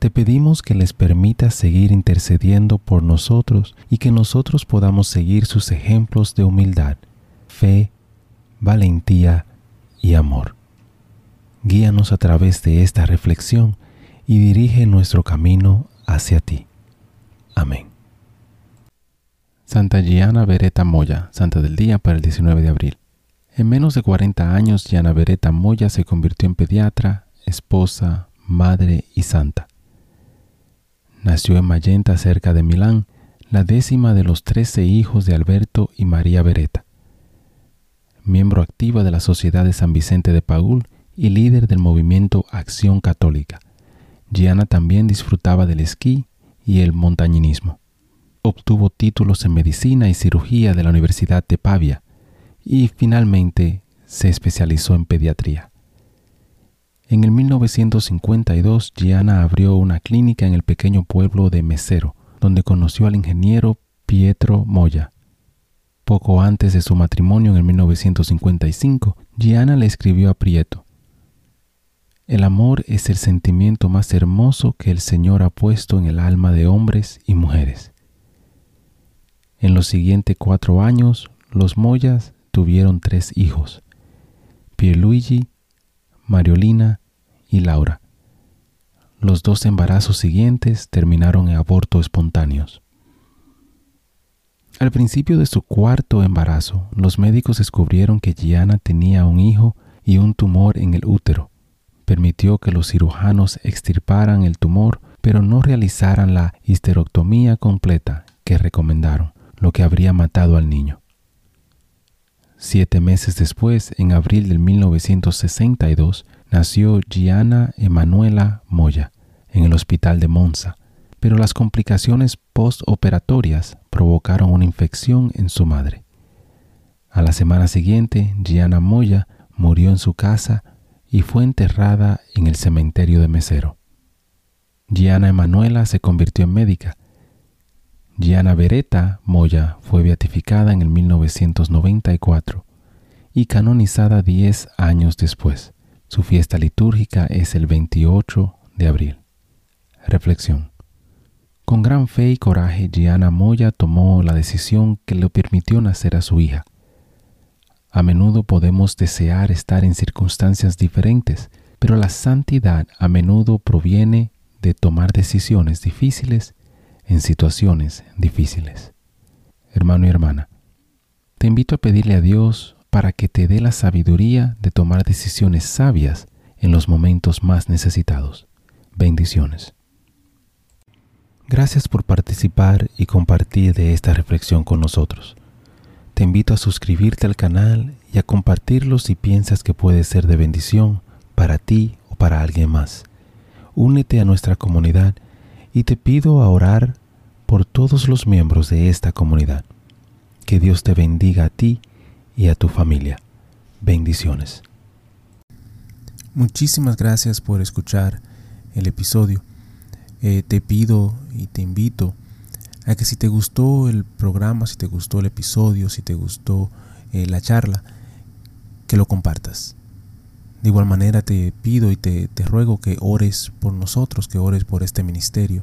Te pedimos que les permitas seguir intercediendo por nosotros y que nosotros podamos seguir sus ejemplos de humildad, fe, valentía y amor. Guíanos a través de esta reflexión y dirige nuestro camino hacia ti. Amén. Santa Gianna Beretta Moya, Santa del Día para el 19 de abril. En menos de 40 años, Gianna Beretta Moya se convirtió en pediatra, esposa, madre y santa. Nació en Magenta, cerca de Milán, la décima de los trece hijos de Alberto y María Beretta. Miembro activa de la Sociedad de San Vicente de Paul y líder del movimiento Acción Católica. Gianna también disfrutaba del esquí y el montañinismo. Obtuvo títulos en medicina y cirugía de la Universidad de Pavia y finalmente se especializó en pediatría. En el 1952, Gianna abrió una clínica en el pequeño pueblo de Mesero, donde conoció al ingeniero Pietro Moya. Poco antes de su matrimonio en el 1955, Gianna le escribió a Prieto, El amor es el sentimiento más hermoso que el Señor ha puesto en el alma de hombres y mujeres. En los siguientes cuatro años, los Moyas tuvieron tres hijos, Pierluigi, Mariolina y Laura. Los dos embarazos siguientes terminaron en abortos espontáneos. Al principio de su cuarto embarazo, los médicos descubrieron que Gianna tenía un hijo y un tumor en el útero. Permitió que los cirujanos extirparan el tumor, pero no realizaran la histerectomía completa que recomendaron, lo que habría matado al niño. Siete meses después, en abril de 1962, nació Gianna Emanuela Moya en el hospital de Monza, pero las complicaciones postoperatorias provocaron una infección en su madre. A la semana siguiente, Gianna Moya murió en su casa y fue enterrada en el cementerio de Mesero. Gianna Emanuela se convirtió en médica. Gianna Beretta Moya fue beatificada en el 1994 y canonizada diez años después. Su fiesta litúrgica es el 28 de abril. Reflexión. Con gran fe y coraje, Gianna Moya tomó la decisión que le permitió nacer a su hija. A menudo podemos desear estar en circunstancias diferentes, pero la santidad a menudo proviene de tomar decisiones difíciles en situaciones difíciles. Hermano y hermana, te invito a pedirle a Dios para que te dé la sabiduría de tomar decisiones sabias en los momentos más necesitados. Bendiciones. Gracias por participar y compartir de esta reflexión con nosotros. Te invito a suscribirte al canal y a compartirlo si piensas que puede ser de bendición para ti o para alguien más. Únete a nuestra comunidad y te pido a orar por todos los miembros de esta comunidad. Que Dios te bendiga a ti y a tu familia. Bendiciones. Muchísimas gracias por escuchar el episodio. Eh, te pido y te invito a que si te gustó el programa, si te gustó el episodio, si te gustó eh, la charla, que lo compartas. De igual manera te pido y te, te ruego que ores por nosotros, que ores por este ministerio.